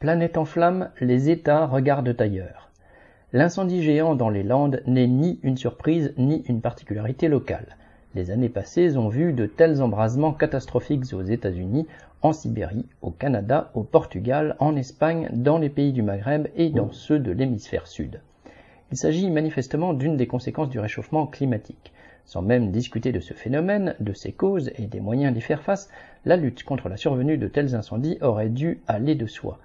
Planète en flammes, les États regardent ailleurs. L'incendie géant dans les Landes n'est ni une surprise ni une particularité locale. Les années passées ont vu de tels embrasements catastrophiques aux États-Unis, en Sibérie, au Canada, au Portugal, en Espagne, dans les pays du Maghreb et dans ceux de l'hémisphère sud. Il s'agit manifestement d'une des conséquences du réchauffement climatique. Sans même discuter de ce phénomène, de ses causes et des moyens d'y faire face, la lutte contre la survenue de tels incendies aurait dû aller de soi.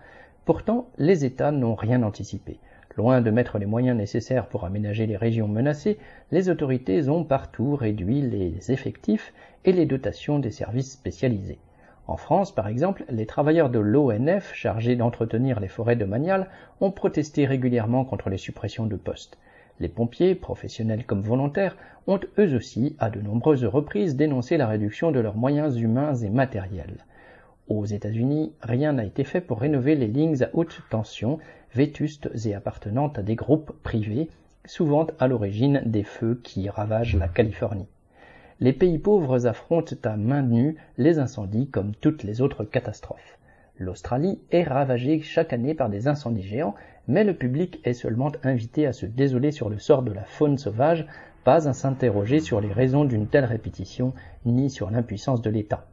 Pourtant, les États n'ont rien anticipé. Loin de mettre les moyens nécessaires pour aménager les régions menacées, les autorités ont partout réduit les effectifs et les dotations des services spécialisés. En France, par exemple, les travailleurs de l'ONF chargés d'entretenir les forêts domaniales ont protesté régulièrement contre les suppressions de postes. Les pompiers, professionnels comme volontaires, ont eux aussi, à de nombreuses reprises, dénoncé la réduction de leurs moyens humains et matériels. Aux États-Unis, rien n'a été fait pour rénover les lignes à haute tension, vétustes et appartenant à des groupes privés, souvent à l'origine des feux qui ravagent la Californie. Les pays pauvres affrontent à main nue les incendies comme toutes les autres catastrophes. L'Australie est ravagée chaque année par des incendies géants, mais le public est seulement invité à se désoler sur le sort de la faune sauvage, pas à s'interroger sur les raisons d'une telle répétition, ni sur l'impuissance de l'État.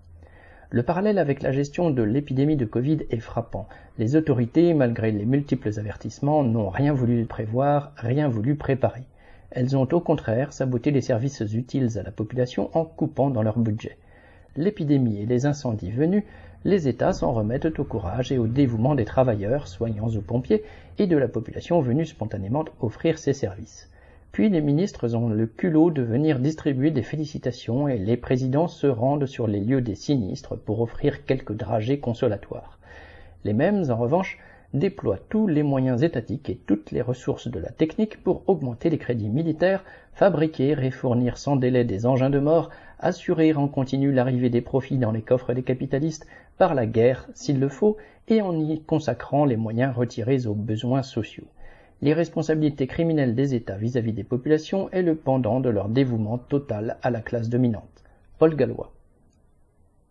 Le parallèle avec la gestion de l'épidémie de Covid est frappant. Les autorités, malgré les multiples avertissements, n'ont rien voulu prévoir, rien voulu préparer. Elles ont au contraire saboté les services utiles à la population en coupant dans leur budget. L'épidémie et les incendies venus, les États s'en remettent au courage et au dévouement des travailleurs, soignants ou pompiers, et de la population venue spontanément offrir ses services. Puis les ministres ont le culot de venir distribuer des félicitations et les présidents se rendent sur les lieux des sinistres pour offrir quelques dragées consolatoires. Les mêmes, en revanche, déploient tous les moyens étatiques et toutes les ressources de la technique pour augmenter les crédits militaires, fabriquer et fournir sans délai des engins de mort, assurer en continu l'arrivée des profits dans les coffres des capitalistes par la guerre s'il le faut, et en y consacrant les moyens retirés aux besoins sociaux l'irresponsabilité criminelle des États vis-à-vis des populations est le pendant de leur dévouement total à la classe dominante. Paul Gallois.